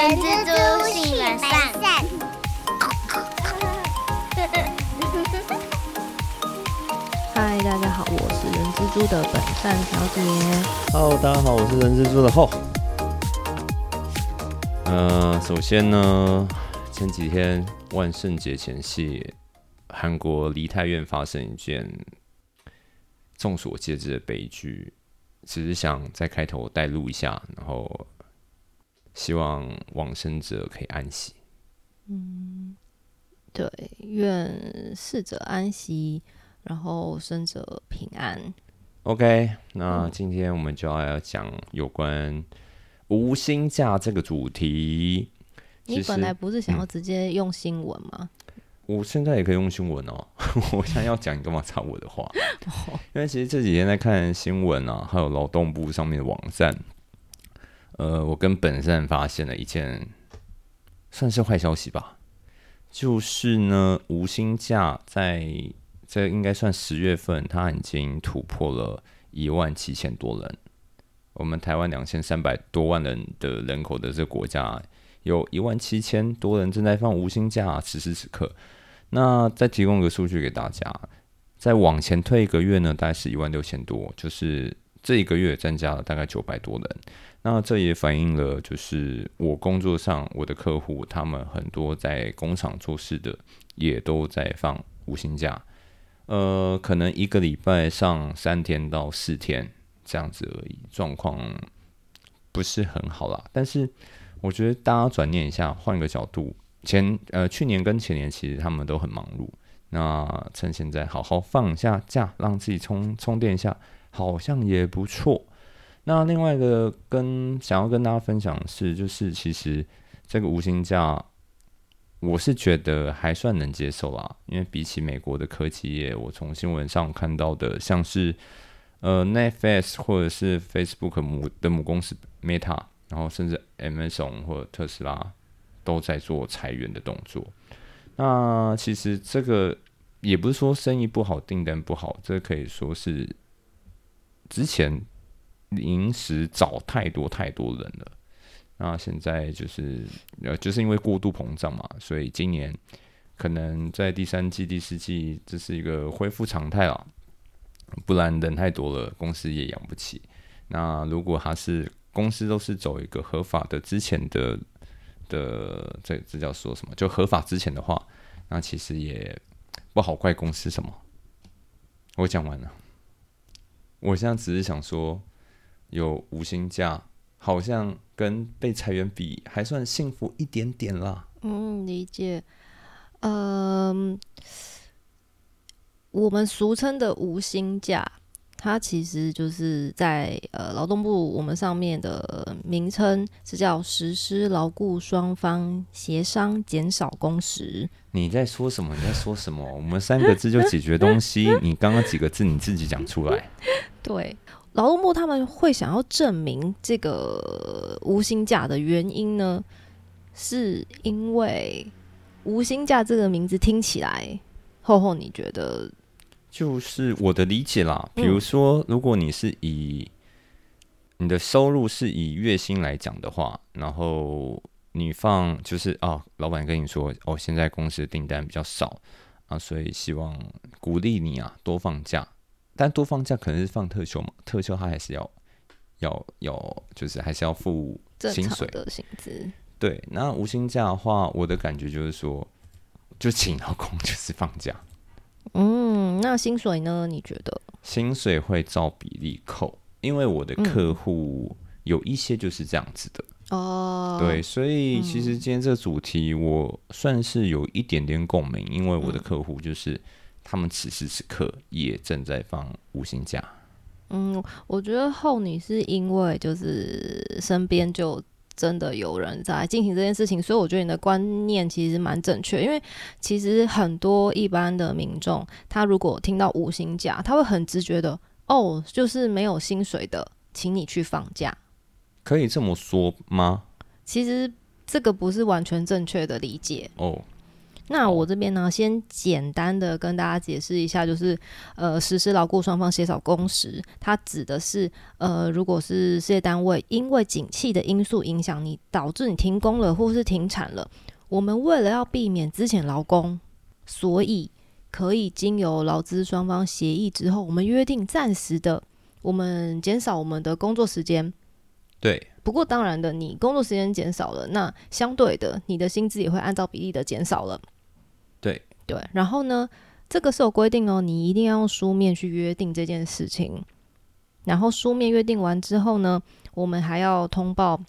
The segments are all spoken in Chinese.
人蜘蛛性本善。嗨，大家好，我是人蜘蛛的本善小姐。Hello，大家好，我是人蜘蛛的后。呃，首先呢，前几天万圣节前夕，韩国梨泰院发生一件众所皆知的悲剧，只是想在开头带入一下，然后希望往生者可以安息。嗯对，愿逝者安息，然后生者平安。OK，那今天我们就要讲有关无薪假这个主题。你本来不是想要直接用新闻吗？我现在也可以用新闻哦。我现在要讲，你干嘛插我的话？因为其实这几天在看新闻啊，还有劳动部上面的网站，呃，我跟本善发现了一件算是坏消息吧，就是呢，无薪假在这应该算十月份，它已经突破了一万七千多人。我们台湾两千三百多万人的人口的这个国家，有一万七千多人正在放无薪假，此时此刻。那再提供一个数据给大家，再往前推一个月呢，大概是一万六千多，就是这一个月增加了大概九百多人。那这也反映了，就是我工作上我的客户，他们很多在工厂做事的，也都在放无薪假。呃，可能一个礼拜上三天到四天这样子而已，状况不是很好啦。但是我觉得大家转念一下，换个角度，前呃去年跟前年其实他们都很忙碌，那趁现在好好放一下假，让自己充充电一下，好像也不错。那另外一个跟想要跟大家分享的是，就是其实这个无薪假，我是觉得还算能接受啦，因为比起美国的科技业，我从新闻上看到的，像是呃 Netflix 或者是 Facebook 母的母公司 Meta，然后甚至 Amazon 或者特斯拉都在做裁员的动作。那其实这个也不是说生意不好、订单不好，这可以说是之前临时找太多太多人了。那现在就是呃，就是因为过度膨胀嘛，所以今年可能在第三季、第四季，这是一个恢复常态了。不然人太多了，公司也养不起。那如果他是公司都是走一个合法的之前的的这这叫说什么？就合法之前的话，那其实也不好怪公司什么。我讲完了，我现在只是想说，有无薪假，好像跟被裁员比还算幸福一点点啦。嗯，理解。嗯，我们俗称的无薪假，它其实就是在呃劳动部我们上面的名称是叫实施劳雇双方协商减少工时。你在说什么？你在说什么？我们三个字就解决东西，你刚刚几个字你自己讲出来。对，劳动部他们会想要证明这个无薪假的原因呢，是因为无薪假这个名字听起来，厚厚你觉得？就是我的理解啦，比如说，如果你是以你的收入是以月薪来讲的话，然后你放就是哦，老板跟你说哦，现在公司的订单比较少啊，所以希望鼓励你啊多放假，但多放假可能是放特休嘛，特休他还是要要要就是还是要付薪水，的薪资，对。那无薪假的话，我的感觉就是说，就请老公就是放假。嗯，那薪水呢？你觉得？薪水会照比例扣，因为我的客户有一些就是这样子的，哦，对，所以其实今天这个主题我算是有一点点共鸣，因为我的客户就是他们此时此刻也正在放无薪假，嗯，我觉得后你是因为就是身边就真的有人在进行这件事情，所以我觉得你的观念其实蛮正确。因为其实很多一般的民众，他如果听到无薪假，他会很直觉的哦，就是没有薪水的，请你去放假。可以这么说吗？其实这个不是完全正确的理解。哦，那我这边呢，先简单的跟大家解释一下，就是呃，实施劳雇双方协调工时，它指的是呃，如果是事业单位因为景气的因素影响你，导致你停工了或是停产了，我们为了要避免之前劳工，所以可以经由劳资双方协议之后，我们约定暂时的，我们减少我们的工作时间。对，不过当然的，你工作时间减少了，那相对的，你的薪资也会按照比例的减少了。对，然后呢，这个是有规定哦，你一定要用书面去约定这件事情。然后书面约定完之后呢，我们还要通报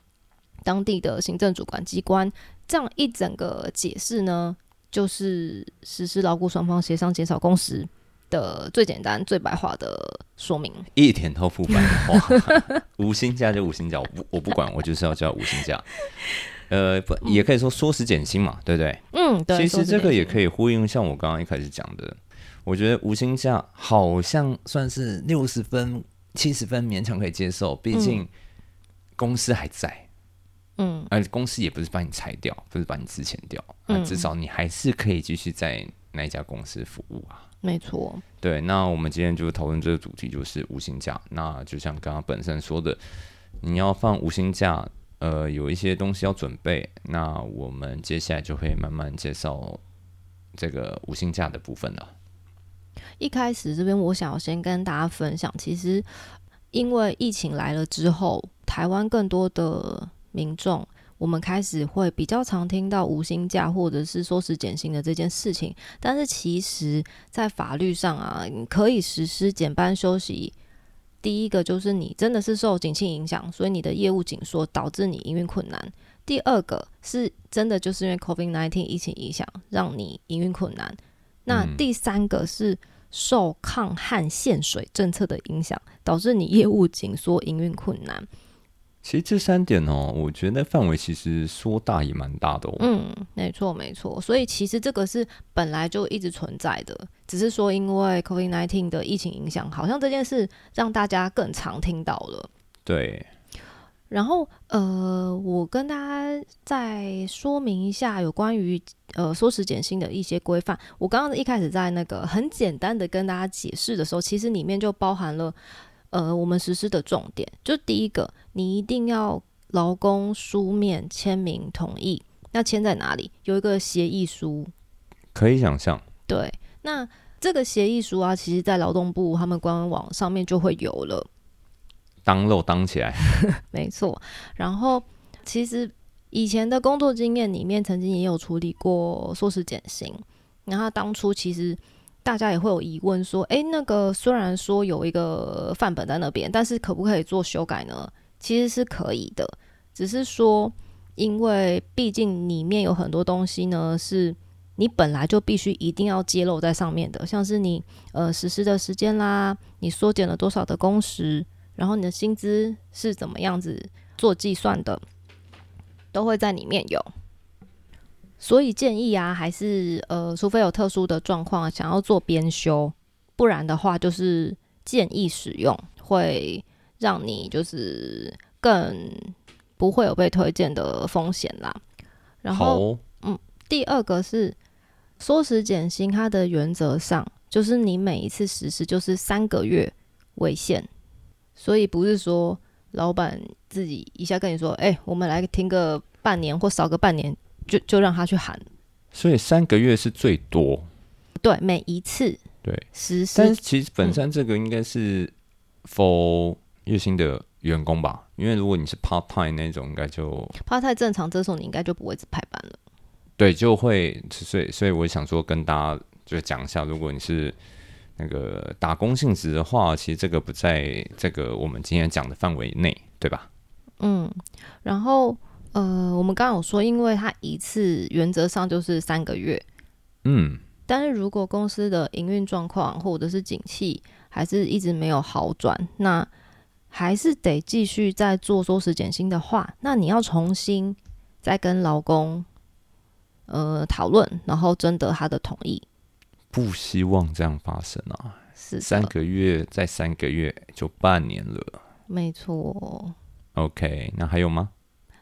当地的行政主管机关。这样一整个解释呢，就是实施劳雇双方协商减少工时的最简单、最白话的说明。一点都不白话，无薪假就无薪假，我不我不管，我就是要叫无薪假。呃，不，也可以说缩时减薪嘛，对不对？嗯，对。其实这个也可以。呼应，像我刚刚一开始讲的，我觉得无薪假好像算是六十分、七十分勉强可以接受，毕竟公司还在，嗯而公司也不是把你裁掉，不是把你之前掉，那，嗯至少你还是可以继续在那一家公司服务啊。没错。对，那我们今天就讨论这个主题，就是无薪假。那就像刚刚本身说的，你要放无薪假，呃，有一些东西要准备。那我们接下来就会慢慢介绍这个无薪假的部分了。一开始这边我想要先跟大家分享，其实因为疫情来了之后，台湾更多的民众，我们开始会比较常听到无薪假或者是缩时减薪的这件事情。但是其实，在法律上啊，可以实施减班休息。第一个就是你真的是受景气影响，所以你的业务紧缩导致你营运困难。第二个是真的就是因为 COVID-19 疫情影响，让你营运困难。那嗯第三个是受抗旱限水政策的影响，导致你业务紧缩、营运困难。其实这三点哦，我觉得范围其实说大也蛮大的哦。嗯，没错没错。所以其实这个是本来就一直存在的，只是说因为 COVID-19 的疫情影响，好像这件事让大家更常听到了。对，然后呃，我跟大家再说明一下有关于呃缩时减薪的一些规范。我刚刚一开始在那个很简单的跟大家解释的时候，其实里面就包含了呃我们实施的重点。就第一个，你一定要劳工书面签名同意。那签在哪里？有一个协议书。可以想象。对，那这个协议书啊，其实在劳动部他们官网上面就会有了。当肉当起来，没错。然后其实以前的工作经验里面，曾经也有处理过硕士减薪。然后当初其实大家也会有疑问说，诶，那个虽然说有一个范本在那边，但是可不可以做修改呢？其实是可以的，只是说，因为毕竟里面有很多东西呢是。你本来就必须一定要揭露在上面的，像是你呃实施的时间啦，你缩减了多少的工时，然后你的薪资是怎么样子做计算的，都会在里面有。所以建议啊，还是呃，除非有特殊的状况想要做编修，不然的话就是建议使用，会让你就是更不会有被推荐的风险啦。然后嗯，第二个是缩时减薪，它的原则上就是你每一次实施就是三个月为限，所以不是说老板自己一下跟你说，哎、我们来停个半年或少个半年，就就让他去喊。所以三个月是最多。对，每一次对，实施但是其实本身这个应该是 for 月薪的员工吧，因为如果你是 part time 那种，应该就 part time 正常，这时候你应该就不会只排班了。对就会，所以所以我想说跟大家就讲一下，如果你是那个打工性质的话，其实这个不在这个我们今天讲的范围内，对吧？嗯，然后呃，我们刚刚有说，因为它一次原则上就是三个月，嗯，但是如果公司的营运状况或者是景气还是一直没有好转，那还是得继续再做缩时减薪的话，那你要重新再跟劳工呃讨论，然后征得他的同意。不希望这样发生啊！是三个月再三个月就半年了。没错。OK，那还有吗？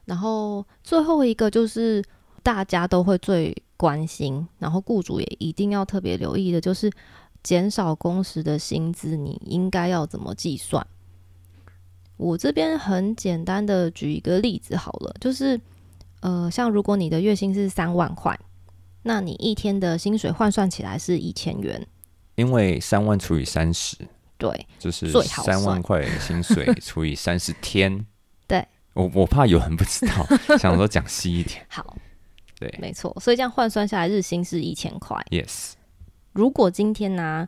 然后最后一个就是大家都会最关心，然后雇主也一定要特别留意的，就是减少工时的薪资，你应该要怎么计算？我这边很简单的举一个例子好了，就是呃，像如果你的月薪是三万块，那你一天的薪水换算起来是一千元，因为三万除以三十，对，就是最好三万算块薪水 除以三十天。对，我我怕有人不知道，想说讲细一点。好，对没错，所以这样换算下来日薪是一千块。，yes，如果今天呢、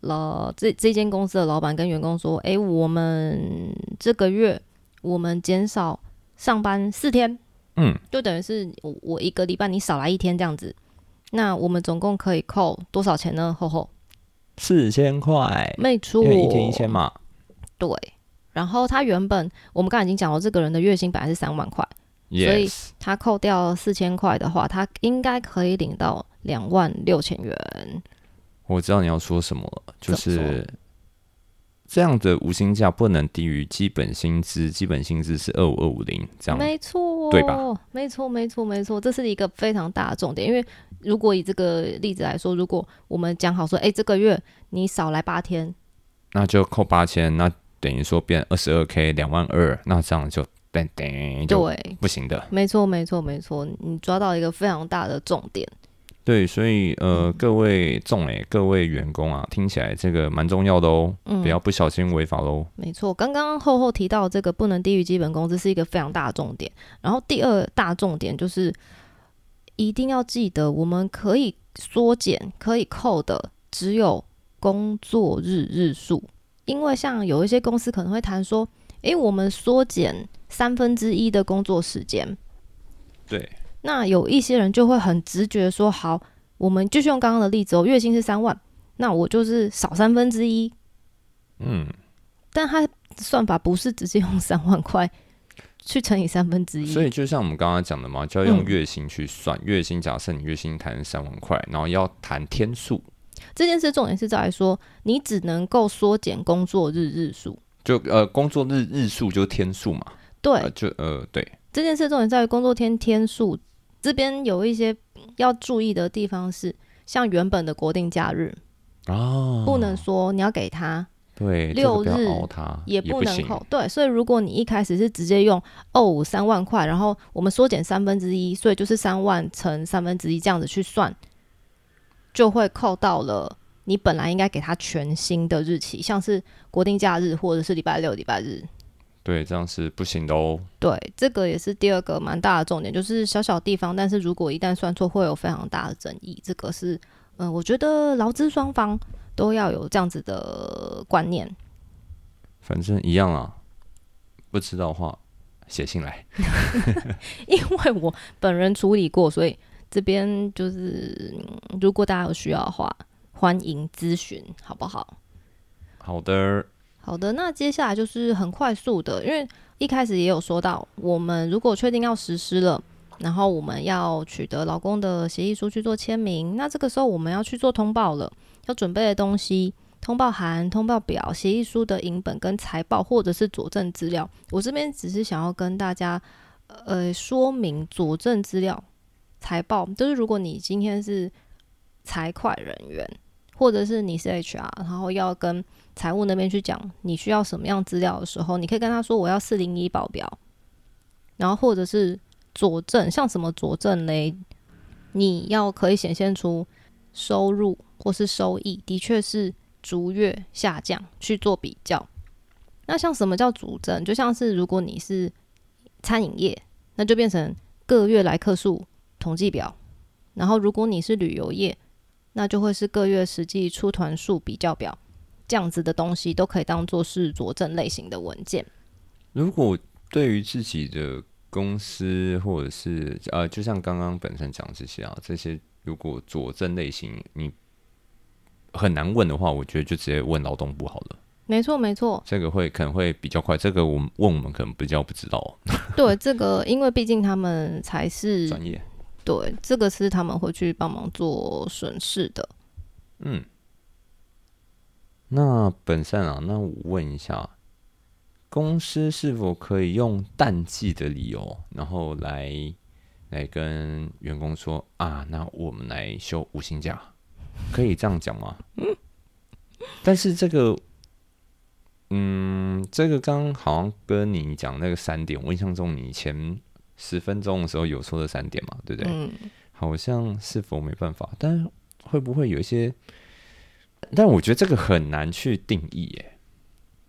了这这间公司的老板跟员工说：“哎，我们这个月我们减少上班四天，嗯，就等于是我我一个礼拜你少来一天这样子，那我们总共可以扣多少钱呢？吼吼，四千块，没错，因为一天一千嘛。对。然后他原本我们刚才已经讲了，这个人的月薪本来是三万块，以 yes，他扣掉四千块的话，他应该可以领到两万六千元。我知道你要说什么了，就是这样的无薪假不能低于基本薪资，基本薪资是二五二五零这样。没错，对吧？没错，没错，没错，这是一个非常大的重点。因为如果以这个例子来说，如果我们讲好说，哎、这个月你少来八天，那就扣八千，那等于说变二十二 k 两万二，那这样就噔对，不行的。没错，没错，没错，你抓到一个非常大的重点。对，所以嗯呃，各位众哎，各位员工啊，听起来这个蛮重要的哦，嗯不要不小心违法喽。没错，刚刚厚厚提到这个不能低于基本工资是一个非常大的重点。然后第二大重点就是一定要记得，我们可以缩减、可以扣的只有工作日日数，因为像有一些公司可能会谈说，诶，我们缩减三分之一的工作时间。对，那有一些人就会很直觉说，好，我们继续用刚刚的例子哦，月薪是三万，那我就是少三分之一，嗯，但他算法不是直接用三万块去乘以三分之一，所以就像我们刚刚讲的嘛，就要用嗯月薪去算。月薪假设你月薪谈三万块，然后要谈天数，这件事重点是在于说，你只能够缩减工作日日数。就呃工作日日数就是天数嘛。对，呃、就呃对，这件事重点在于工作天天数这边有一些要注意的地方是，像原本的国定假日，哦，不能说你要给他，对六日也不能扣。对，所以如果你一开始是直接用哦三万块，然后我们缩减三分之一，所以就是三万乘三分之一这样子去算，就会扣到了你本来应该给他全新的日期，像是国定假日或者是礼拜六、礼拜日。对，这样是不行的哦。对，这个也是第二个蛮大的重点，就是小小地方，但是如果一旦算错，会有非常大的争议。这个是，嗯、我觉得劳资双方都要有这样子的观念。反正一样啊，不知道的话写信来。因为我本人处理过，所以这边就是、嗯如果大家有需要的话，欢迎咨询，好不好？好的，好的，那接下来就是很快速的，因为一开始也有说到，我们如果确定要实施了，然后我们要取得劳工的协议书去做签名，那这个时候我们要去做通报了，要准备的东西。通报函、通报表、协议书的影本跟财报或者是佐证资料，我这边只是想要跟大家呃说明佐证资料、财报，就是如果你今天是财会人员，或者是你是 HR，然后要跟财务那边去讲你需要什么样资料的时候，你可以跟他说我要四零一报表，然后或者是佐证，像什么佐证嘞？你要可以显现出收入或是收益的确是逐月下降去做比较。那像什么叫主证？就像是如果你是餐饮业，那就变成各月来客数统计表；然后如果你是旅游业，那就会是各月实际出团数比较表。这样子的东西都可以当做是佐证类型的文件。如果对于自己的公司或者是呃，就像刚刚本身讲这些啊，这些如果佐证类型你很难问的话，我觉得就直接问劳动部好了，没错，没错，这个会可能会比较快。这个我们问我们可能比较不知道 对这个，因为毕竟他们才是专业。对这个是他们会去帮忙做损失的。嗯，那本善啊，那我问一下，公司是否可以用淡季的理由，然后来来跟员工说啊，那我们来休五星假，可以这样讲吗？嗯但是这个，嗯，这个刚刚好像跟你讲那个三点，我印象中你前十分钟的时候有说的三点嘛，对不对？嗯，好像是否没办法，但会不会有一些？但我觉得这个很难去定义耶。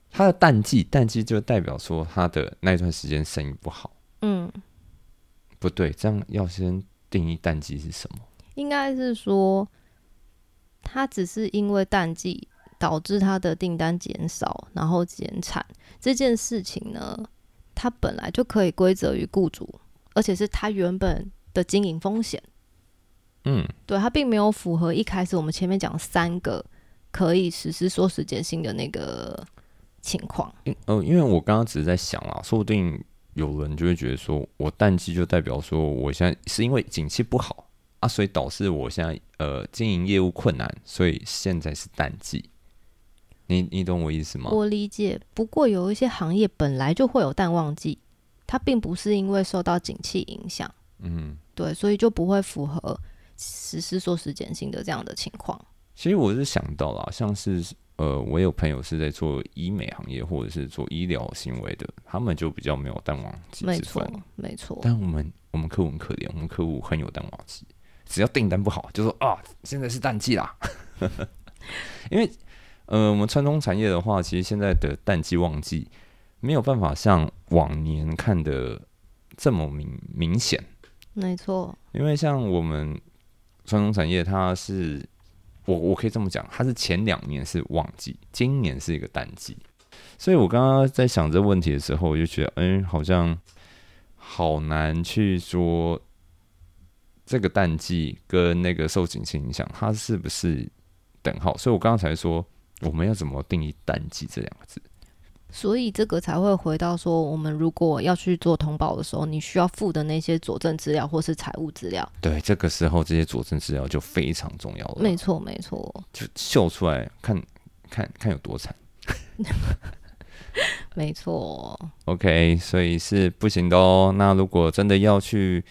它的淡季，淡季就代表说它的那段时间生意不好。嗯，不对，这样要先定义淡季是什么？应该是说，它只是因为淡季导致它的订单减少，然后减产这件事情呢，它本来就可以归责于雇主，而且是他原本的经营风险。嗯，对，它并没有符合一开始我们前面讲三个可以实施缩时减薪的那个情况。因呃，因为我刚刚只是在想啊，说不定有人就会觉得说，我淡季就代表说我现在是因为景气不好啊，所以导致我现在呃经营业务困难，所以现在是淡季。你你懂我意思吗？我理解，不过有一些行业本来就会有淡旺季，它并不是因为受到景气影响，嗯，对，所以就不会符合实施缩时减薪的这样的情况。其实我是想到了，像是呃，我有朋友是在做医美行业或者是做医疗行为的，他们就比较没有淡旺季没错。，没错，但我们我们客户很可怜，我们客户很有淡旺季，只要订单不好，就说啊，现在是淡季啦。因为呃，我们传统产业的话，其实现在的淡季旺季没有办法像往年看的这么明明显。没错，因为像我们传统产业，它是我我可以这么讲，它是前两年是旺季，今年是一个淡季。所以我刚刚在想这个问题的时候，我就觉得，嗯，好像好难去说这个淡季跟那个受景气影响，它是不是等号？所以我刚刚才说，我们要怎么定义淡季这两个字？所以这个才会回到说，我们如果要去做通报的时候，你需要附的那些佐证资料或是财务资料。对，这个时候这些佐证资料就非常重要了，没错，没错，就秀出来看看看有多惨。没错。OK，所以是不行的哦。那如果真的要去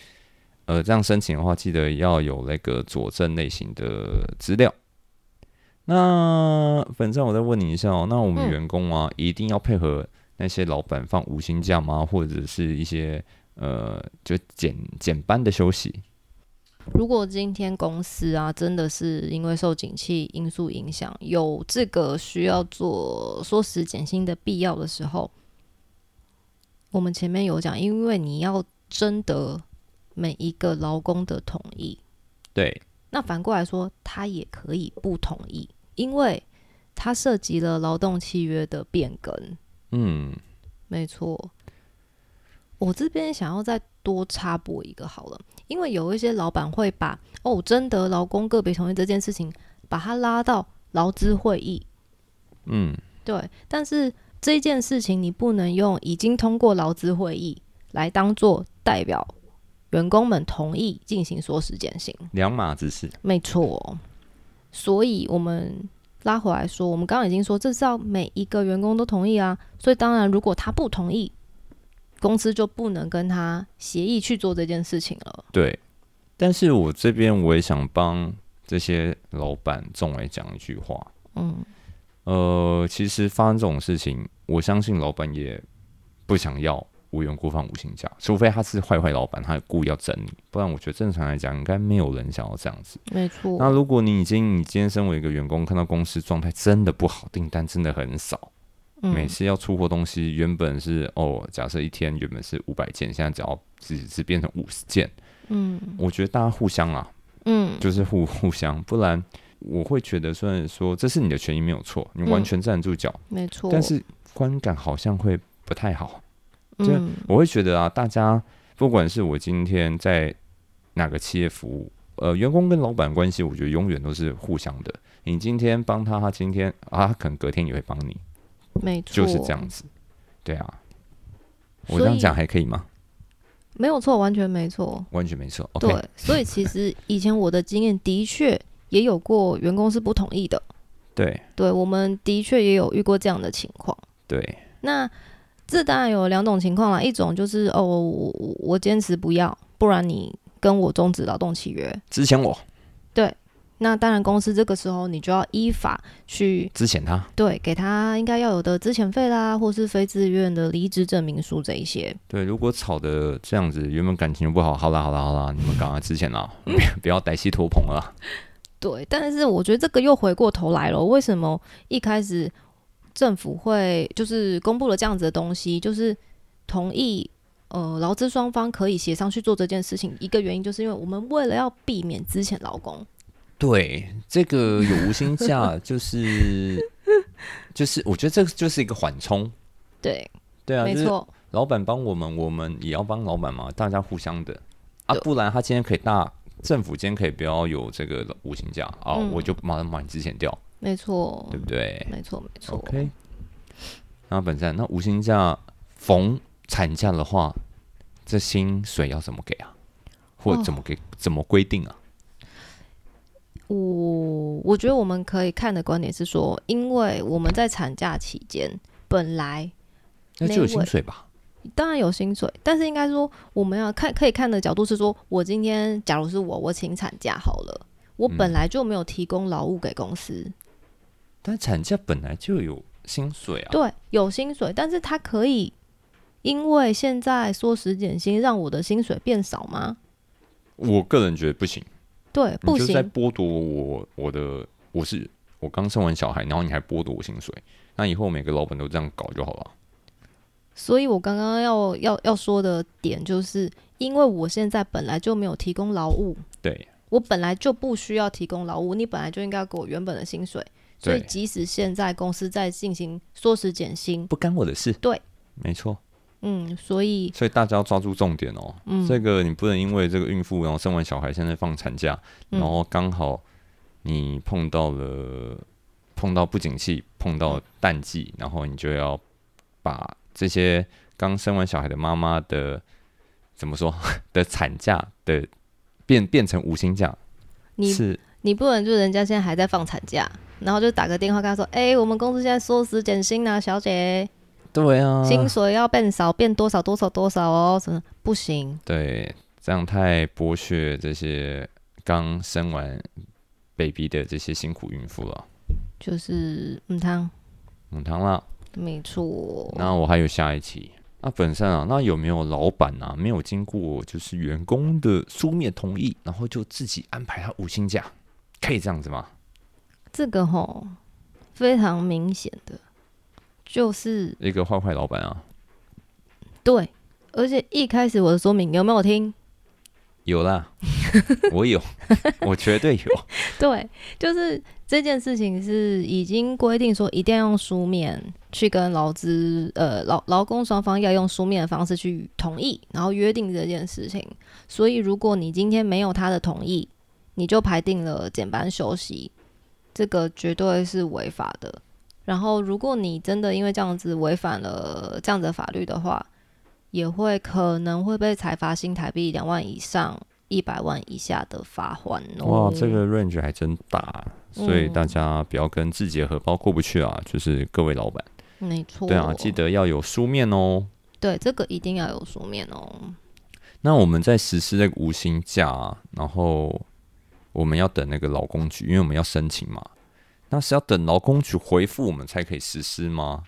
呃这样申请的话，记得要有那个佐证类型的资料。那反正我再问你一下哦，那我们嗯员工啊，一定要配合那些老板放五星假吗？或者是一些呃就减减班的休息？如果今天公司啊，真的是因为受景气因素影响，有这个需要做缩时减薪的必要的时候，我们前面有讲，因为你要征得每一个劳工的同意，对，那反过来说，他也可以不同意，因为它涉及了劳动契约的变更。嗯，没错，我这边想要再多插播一个好了，因为有一些老板会把哦征得劳工个别同意这件事情，把它拉到劳资会议，嗯，对，但是这件事情你不能用已经通过劳资会议来当做代表员工们同意进行缩时减薪。两码子事。没错，所以我们拉回来说，我们刚刚已经说，这是要每一个员工都同意啊。所以当然，如果他不同意，公司就不能跟他协议去做这件事情了。对，但是我这边我也想帮这些老板众来讲一句话，嗯，呃，其实发生这种事情，我相信老板也不想要无缘故放五星假，除非他是坏坏老板，他故意要整你，不然我觉得正常来讲，应该没有人想要这样子。没错。那如果你已经你今天身为一个员工，看到公司状态真的不好，订单真的很少，每嗯，次要出货东西，原本是哦，假设一天原本是五百件，现在只要只只变成五十件，嗯我觉得大家互相啊，嗯，就是互互相，不然我会觉得，虽然说这是你的权益没有错，你完嗯全站住脚，没错。但是观感好像会不太好。就嗯，我会觉得啊，大家不管是我今天在哪个企业服务，呃，员工跟老板关系，我觉得永远都是互相的。你今天帮他，他今天啊，他可能隔天也会帮你，没错，就是这样子。对啊，我这样讲还可以吗？没有错，完全没错。完全没错。对，所以其实以前我的经验的确也有过员工是不同意的，对对我们的确也有遇过这样的情况。对，那这当然有两种情况啦，一种就是哦，我我我坚持不要，不然你跟我终止劳动契约。之前我对那当然，公司这个时候你就要依法去之前他对给他应该要有的资遣费啦，或是非自愿的离职证明书这一些。对，如果吵的这样子，原本感情不好，好啦好啦好啦，你们赶快之前啦，不要歹戏拖棚了。对，但是我觉得这个又回过头来了，为什么一开始政府会就是公布了这样子的东西，就是同意呃劳资双方可以协商去做这件事情？一个原因就是因为我们为了要避免之前劳工，对，这个有无薪假，就是就是，我觉得这个就是一个缓冲。对，对啊，没错，老板帮我们，我们也要帮老板嘛，大家互相的。啊，不然他今天可以大政府今天可以不要有这个无薪假啊，嗯。我就马上把你之前掉，没错对，不对没错，没错。？OK。那本站那无薪假逢产假的话，这薪水要怎么给啊？或哦怎么给？怎么规定啊？我我觉得我们可以看的观点是说，因为我们在产假期间本来那就有薪水吧？当然有薪水，但是应该说我们要看可以看的角度是说，我今天假如是我，我请产假好了，我嗯本来就没有提供劳务给公司，但产假本来就有薪水啊。对，有薪水，但是他可以因为现在缩时减薪，让我的薪水变少吗？我个人觉得不行，对，不你就是在行，剥夺我我的我是我刚生完小孩，然后你还剥夺我薪水，那以后每个老板都这样搞就好了。所以我刚刚要要要说的点就是，因为我现在本来就没有提供劳务，对我本来就不需要提供劳务，你本来就应该给我原本的薪水。所以，即使现在公司在进行缩时减薪，不干我的事。对，没错。嗯，所以所以大家要抓住重点哦。嗯。这个你不能因为这个孕妇，然后生完小孩，现在放产假，嗯。然后刚好你碰到了碰到不景气，碰到淡季，然后你就要把这些刚生完小孩的妈妈的怎么说 的产假的变变成无薪假，你是。你不能就人家现在还在放产假，然后就打个电话跟他说，哎、我们公司现在缩时减薪啊，小姐，对啊，薪水要变少，变多少多少多少哦，什么不行？对，这样太剥削这些刚生完 baby 的这些辛苦孕妇了。就是嗯汤，母汤啦，没错。那我还有下一期。那本身啊，那有没有老板啊，没有经过就是员工的书面同意，然后就自己安排他五薪假，可以这样子吗？这个吼非常明显的，就是一个坏坏老板啊，对，而且一开始我的说明有没有听？有啦，我有，我绝对有。对，就是这件事情是已经规定说一定要用书面去跟劳资呃劳劳工双方要用书面的方式去同意，然后约定这件事情。所以如果你今天没有他的同意，你就排定了减班休息，这个绝对是违法的。然后如果你真的因为这样子违反了这样子的法律的话，也会可能会被裁罚新台币两万以上一百万以下的罚款哦。哇，这个 range 还真大，所以嗯大家不要跟自己的荷包过不去啊。就是各位老板，没错，对啊，记得要有书面哦。对这个一定要有书面哦。那我们在实施这个无薪假、啊，然后我们要等那个劳工局，因为我们要申请嘛。那是要等劳工局回复我们才可以实施吗？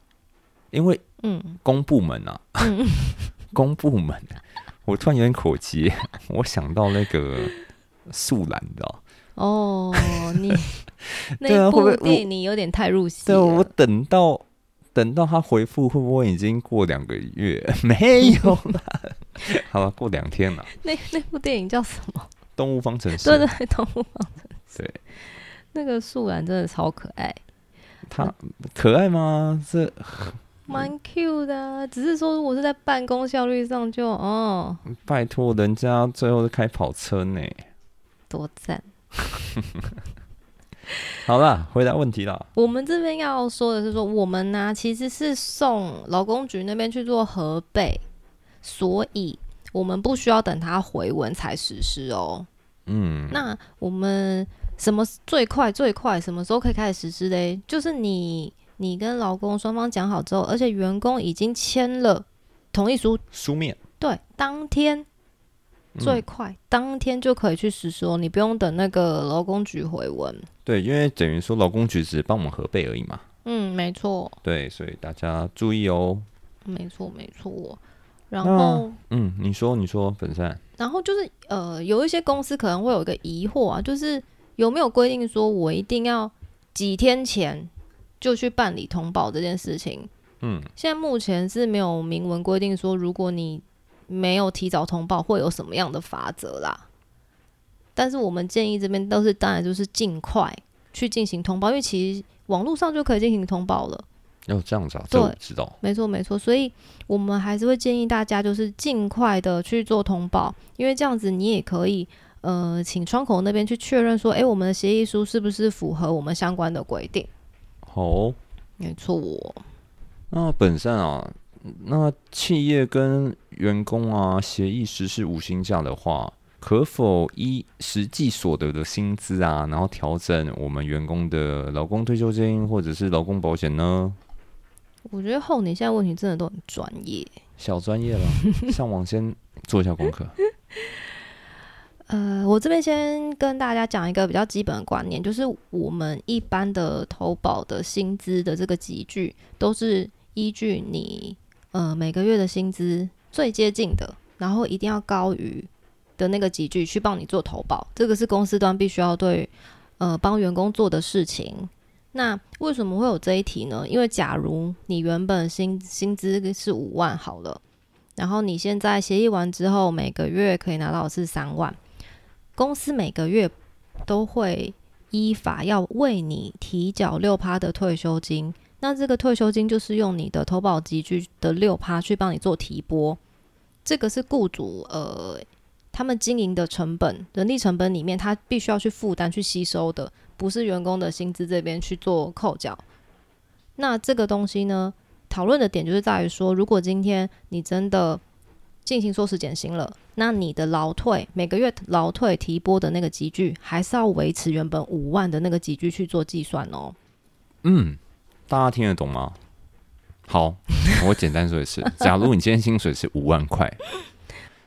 因为嗯，公部门啊，公部门，我突然有点口急，我想到那个素兰的，哦，你 那部电影你有点太入戏对，我。等到等到他回复，会不会已经过两个月？没有啦，好了，过两天了。那那部电影叫什么？动物方程式，对对，动物方程式。对，那个素兰真的超可爱，他可爱吗？这蛮 Q 的啊、只是说如果是在办公效率上就哦拜托，人家最后是开跑车呢。多赞。好了，回答问题了。我们这边要说的是说，我们呢、其实是送劳工局那边去做核备，所以我们不需要等他回文才实施哦。嗯，那我们什么最快最快什么时候可以开始实施嘞？就是你你跟劳工双方讲好之后，而且员工已经签了同意书，书面对，当天最快当天就可以去实施哦，你不用等那个劳工局回文。对，因为等于说劳工局只是帮我们核备而已嘛。嗯，没错。对，所以大家注意哦。没错，没错。然后，嗯，你说，你说，粉善。然后就是，呃，有一些公司可能会有一个疑惑啊，就是有没有规定说我一定要几天前就去办理通报这件事情？嗯，现在目前是没有明文规定说，如果你没有提早通报，会有什么样的法则啦。但是我们建议这边都是，当然就是尽快去进行通报，因为其实网络上就可以进行通报了。要这样子啊？对，知道。没错，没错。所以我们还是会建议大家，就是尽快的去做通报，因为这样子你也可以，呃，请窗口那边去确认说，哎，我们的协议书是不是符合我们相关的规定？好，没错。那本身啊，那企业跟员工啊协议实施五薪假的话，可否依实际所得的薪资啊，然后调整我们员工的劳工退休金或者是劳工保险呢？我觉得后你现在问题真的都很专业，小专业了，上网先做一下功课。呃，我这边先跟大家讲一个比较基本的观念，就是我们一般的投保的薪资的这个集聚，都是依据你呃每个月的薪资最接近的，然后一定要高于的那个集聚去帮你做投保，这个是公司端必须要对呃帮员工做的事情。那为什么会有这一题呢？因为假如你原本薪薪资是五万好了，然后你现在协议完之后，每个月可以拿到是三万，公司每个月都会依法要为你提缴六趴的退休金。那这个退休金就是用你的投保集聚的六趴去帮你做提拨，这个是雇主呃他们经营的成本、人力成本里面，他必须要去负担、去吸收的。不是员工的薪资这边去做扣缴，那这个东西呢？讨论的点就是在于说，如果今天你真的进行缩时减薪了，那你的劳退每个月劳退提拨的那个集聚，还是要维持原本五万的那个集聚去做计算哦。嗯，大家听得懂吗？好，我简单说一次：假如你今天薪水是五万块，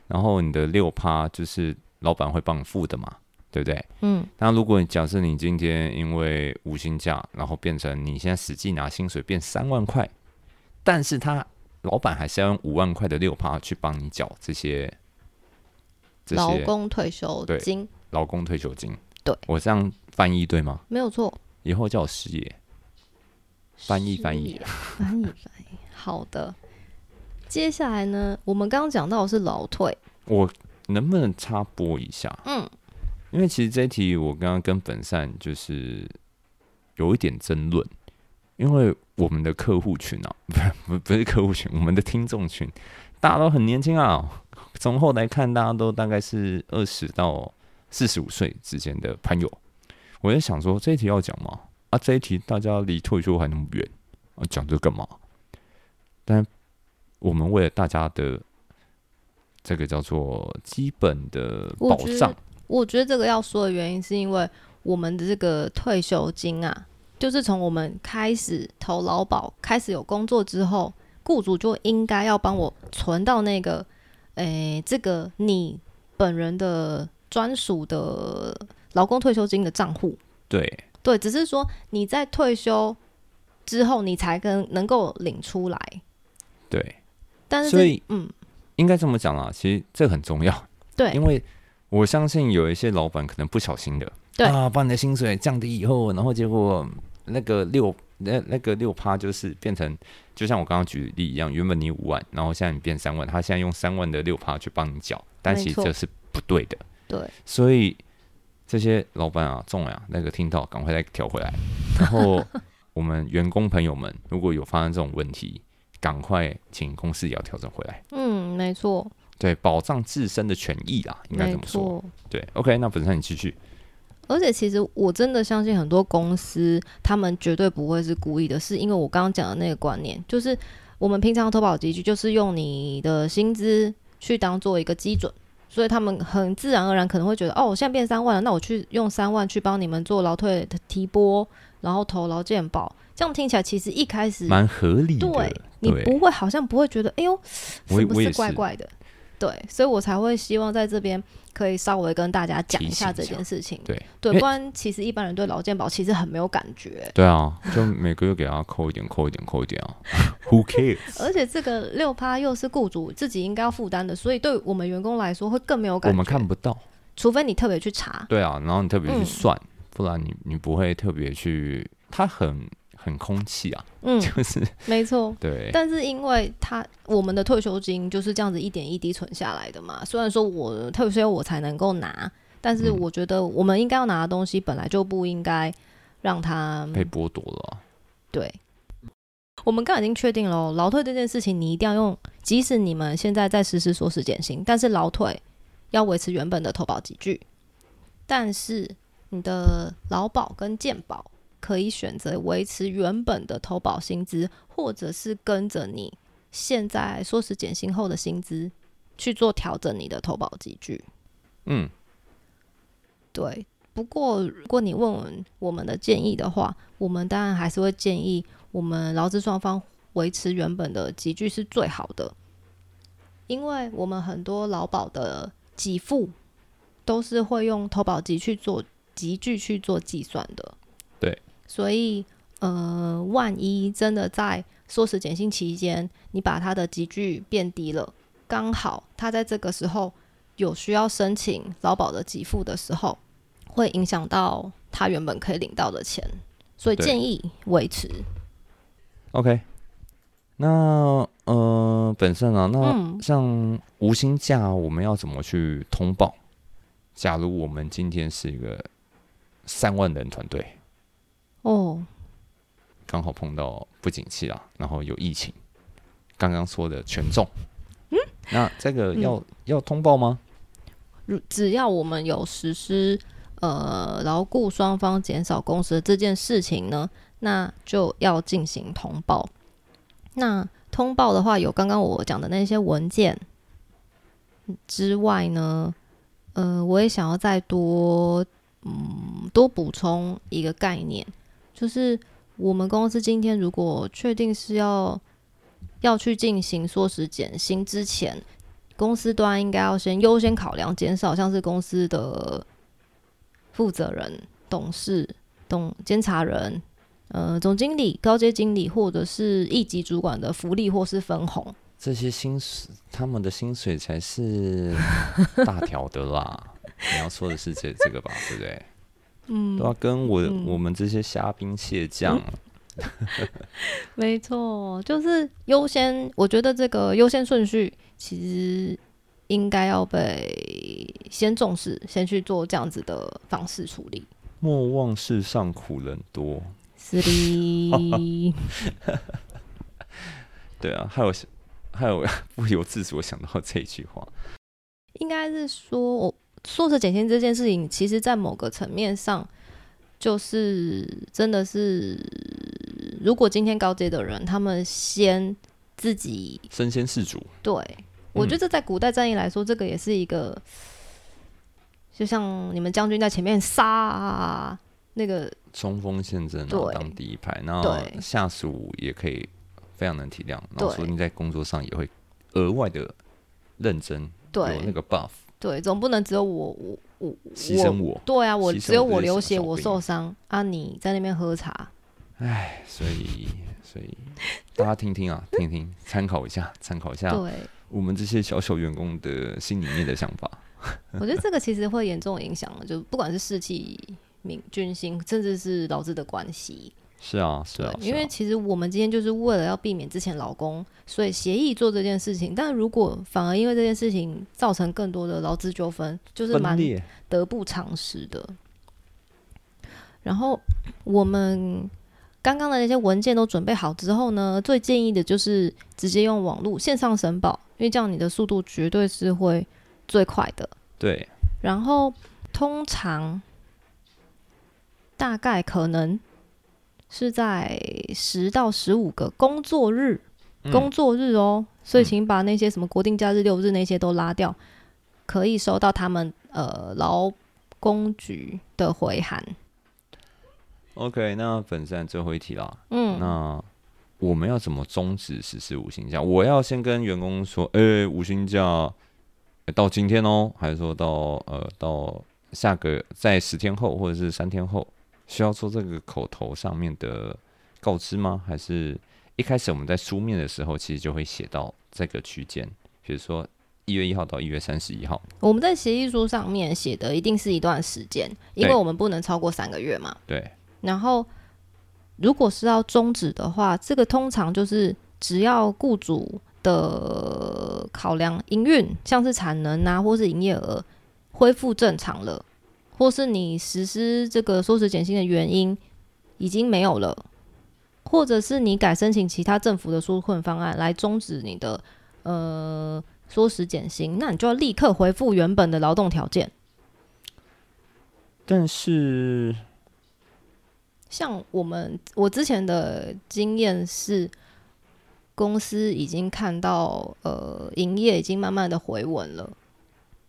然后你的六趴就是老板会帮你付的嘛。对不对？嗯，那如果你假设你今天因为无薪假，然后变成你现在实际拿薪水变三万块，但是他老板还是要用五万块的六趴去帮你缴这些劳工退休金，劳工退休金。对，我这样翻译对吗？没有错。以后叫我师爷，翻译翻译翻译翻译。好的，接下来呢，我们刚刚讲到的是劳退，我能不能插播一下？嗯。因为其实这一题我刚刚跟本善就是有一点争论，因为我们的客户群啊，不不不是客户群，我们的听众群，大家都很年轻啊。从后来看，大家都大概是二十到四十五岁之间的朋友。我在想说，这一题要讲吗？啊，这一题大家离退休还那么远，啊，讲这干嘛？但我们为了大家的这个叫做基本的保障。我觉得这个要说的原因，是因为我们的这个退休金啊，就是从我们开始投劳保、开始有工作之后，雇主就应该要帮我存到那个，诶，这个你本人的专属的劳工退休金的账户。对，对，只是说你在退休之后，你才跟能够领出来。对，但是所以，嗯，应该这么讲啊，其实这很重要。对，因为。我相信有一些老板可能不小心的，对啊，把你的薪水降低以后，然后结果那个六那那个六趴就是变成，就像我刚刚举例一样，原本你五万，然后现在你变三万，他现在用三万的六趴去帮你缴，但其实这是不对的。对，所以这些老板啊，重呀，那个听到赶快再调回来。然后我们员工朋友们，如果有发生这种问题，赶快请公司也要调整回来。嗯，没错。对，保障自身的权益啦，应该怎么说？对，OK，那本身你继续。而且其实我真的相信很多公司，他们绝对不会是故意的，是因为我刚刚讲的那个观念，就是我们平常投保集聚就是用你的薪资去当做一个基准，所以他们很自然而然可能会觉得，哦，我现在变三万了，那我去用三万去帮你们做劳退的提拨，然后投劳健保，这样听起来其实一开始蛮合理的。对，你不会好像不会觉得，哎呦，是不是怪怪的？对，所以我才会希望在这边可以稍微跟大家讲一下这件事情。对对，不然其实一般人对劳健保其实很没有感觉，对啊，就每个月给他扣一点，扣一点，扣一点啊，Who cares？而且这个六趴又是雇主自己应该要负担的，所以对我们员工来说会更没有感觉。我们看不到，除非你特别去查。对啊，然后你特别去嗯算，不然你你不会特别去，他很很空气啊，嗯，就是没错。对，但是因为他我们的退休金就是这样子一点一滴存下来的嘛，虽然说我退休我才能够拿，但是嗯我觉得我们应该要拿的东西本来就不应该让他被剥夺了啊、对。我们刚刚已经确定了哦，劳退这件事情你一定要用，即使你们现在在实施缩时减薪，但是劳退要维持原本的投保集聚，但是你的劳保跟健保可以选择维持原本的投保薪资，或者是跟着你现在说是减薪后的薪资去做调整你的投保集聚。嗯，对，不过如果你问问我们的建议的话，我们当然还是会建议我们劳资双方维持原本的集聚是最好的，因为我们很多劳保的给付都是会用投保集去做集聚去做计算的。对，所以呃，万一真的在缩时减薪期间，你把他的集聚变低了，刚好他在这个时候有需要申请劳保的给付的时候，会影响到他原本可以领到的钱，所以建议维持。OK，那呃，本身啊，那嗯像无薪假，我们要怎么去通报？假如我们今天是一个三万人团队，哦，刚好碰到不景气啊，然后有疫情，刚刚说的权重，嗯，那这个要、要通报吗？如只要我们有实施呃劳雇双方减少工时的这件事情呢，那就要进行通报。那通报的话，有刚刚我讲的那些文件之外呢，呃，我也想要再多嗯多补充一个概念，就是我们公司今天如果确定是要要去进行缩时减薪之前，公司端应该要先优先考量减少像是公司的负责人、董事、董监察人、呃总经理、高阶经理或者是一级主管的福利或是分红。这些薪水，他们的薪水才是大条的啦。你要说的是这这个吧，对不对？嗯。对啊，跟我、嗯。我们这些虾兵蟹将，没错，就是优先，我觉得这个优先顺序其实应该要被先重视，先去做这样子的方式处理。莫忘世上苦人多。是的，对啊，还有还有 不由自主想到这一句话，应该是说，我缩时减轻这件事情，其实在某个层面上，就是真的是，如果今天高阶的人，他们先自己身先士卒。对，我觉嗯得在古代战役来说，这个也是一个，就像你们将军在前面杀啊，那个冲锋陷阵，然对后当第一排，然后对下属也可以非常能体谅，然后对说不定在工作上也会额外的认真，有对那个 buff 对，总不能只有我我我牺牲我。对啊，我只有我流血，我受伤啊，你在那边喝茶，唉，所以所以大家听听啊，听听，参考一下，参考一下对。我们这些小小员工的心里面的想法。我觉得这个其实会严重影响，就不管是士气、民军心，甚至是劳资的关系。是啊，是啊，，因为其实我们今天就是为了要避免之前劳工，所以协议做这件事情。但如果反而因为这件事情造成更多的劳资纠纷，就是蛮，得不偿失的。然后我们刚刚的那些文件都准备好之后呢，最建议的就是直接用网络线上申报，因为这样你的速度绝对是会最快的。对，然后通常大概可能是在十到十五个工作日，嗯工作日哦，所以嗯请把那些什么国定假日、六日那些都拉掉，可以收到他们呃劳工局的回函。OK，那本站最后一题啦，嗯，那我们要怎么终止实施五薪假？我要先跟员工说，呃、无薪假到今天哦，还是说到呃到下个在十天后或者是三天后，需要做这个口头上面的告知吗？还是一开始我们在书面的时候，其实就会写到这个区间，比如说一月一号到一月三十一号。我们在协议书上面写的一定是一段时间，因为我们不能超过三个月嘛。对，然后，如果是要终止的话，这个通常就是只要雇主的考量营运，像是产能啊，或是营业额恢复正常了，或是你实施这个缩时减薪的原因已经没有了，或者是你改申请其他政府的纾困方案来终止你的呃缩时减薪，那你就要立刻回复原本的劳动条件。但是像我们我之前的经验是，公司已经看到呃营业已经慢慢的回稳了，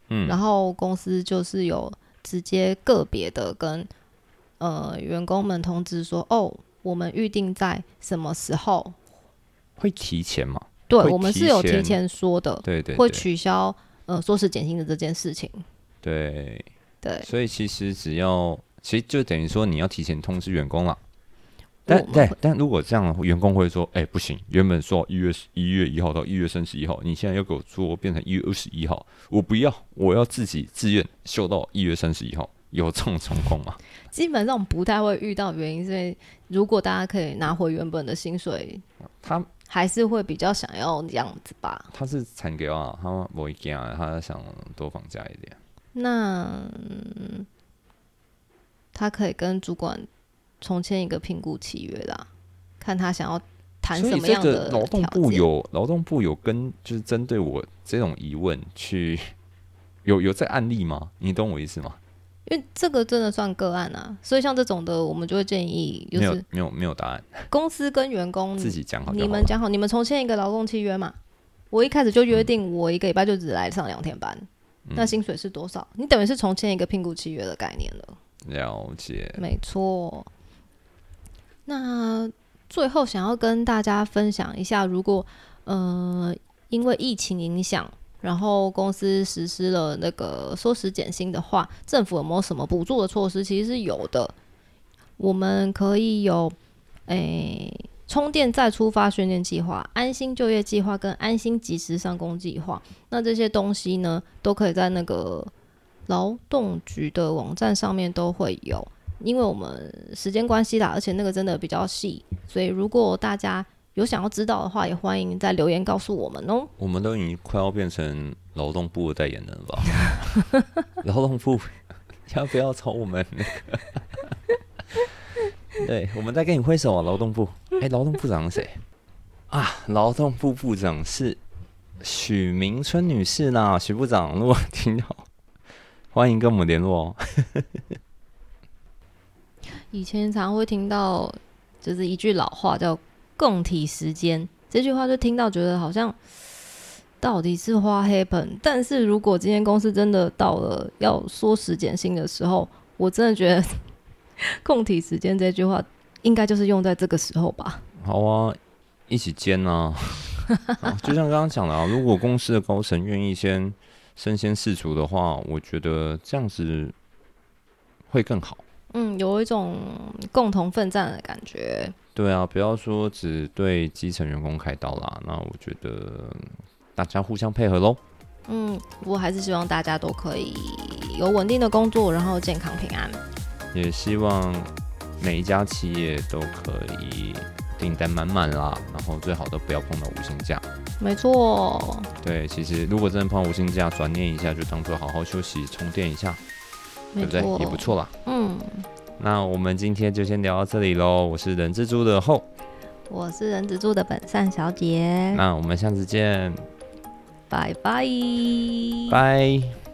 嗯，然后公司就是有直接个别的跟呃员工们通知说，哦，我们预定在什么时候？会提前吗？对我们是有提前说的，对对会取消呃说是减薪的这件事情。对，对，所以其实只要，其实就等于说你要提前通知员工了。但对但如果这样，员工会说：“哎、不行，原本说一月一月一号到一月三十一号，你现在要给我做变成一月二十一号，我不要，我要自己自愿休到一月三十一号。”有这种状况吗？基本上不太会遇到原因，是因为如果大家可以拿回原本的薪水，他还是会比较想要这样子吧。他是产给啊，他不会惊啊，他想多放假一点。那、嗯他可以跟主管重签一个评估契约啦，看他想要谈什么样的个劳动部有劳动部有跟就是针对我这种疑问去有有在案例吗？你懂我意思吗？因为这个真的算个案啊，所以像这种的，我们就会建议，就是没有没有没有答案，公司跟员工自己讲好好。你们讲好，你们重签一个劳动契约嘛。我一开始就约定，我一个礼拜就只来上两天班，嗯那薪水是多少？你等于是重签一个评估契约的概念了。了解，没错。那最后想要跟大家分享一下，如果呃因为疫情影响，然后公司实施了那个缩时减薪的话，政府有没有什么补助的措施？其实是有的。我们可以有诶、充电再出发训练计划、安心就业计划跟安心及时上工计划。那这些东西呢，都可以在那个劳动局的网站上面都会有。因为我们时间关系啦，而且那个真的比较细，所以如果大家有想要知道的话，也欢迎在留言告诉我们哦。我们都已经快要变成劳动部的代言人了吧？劳动部要不要找我们那个？对，我们在跟你挥手啊，劳动部。哎、劳动部长是谁啊？劳动部部长是许明春女士呢。许部长，如果听到，欢迎跟我们联络哦。以前常会听到，就是一句老话叫“共体时间”，这句话就听到觉得好像到底是花黑本。但是如果今天公司真的到了要缩时减薪的时候，我真的觉得 “共体时间”这句话应该就是用在这个时候吧。好啊，一起煎啊！啊就像刚刚讲的啊，如果公司的高层愿意先身先士卒的话，我觉得这样子会更好。嗯，有一种共同奋战的感觉。对啊，不要说只对基层员工开刀啦。那我觉得大家互相配合喽。嗯，不过还是希望大家都可以有稳定的工作，然后健康平安。也希望每一家企业都可以订单满满啦，然后最好都不要碰到无薪假。没错，对，其实如果真的碰到无薪假，转念一下就当做好好休息、充电一下，对不对？也不。错啦。嗯，那我们今天就先聊到这里喽。我是人蜘蛛的后，我是人蜘蛛的本善小姐，那我们下次见，拜拜，拜。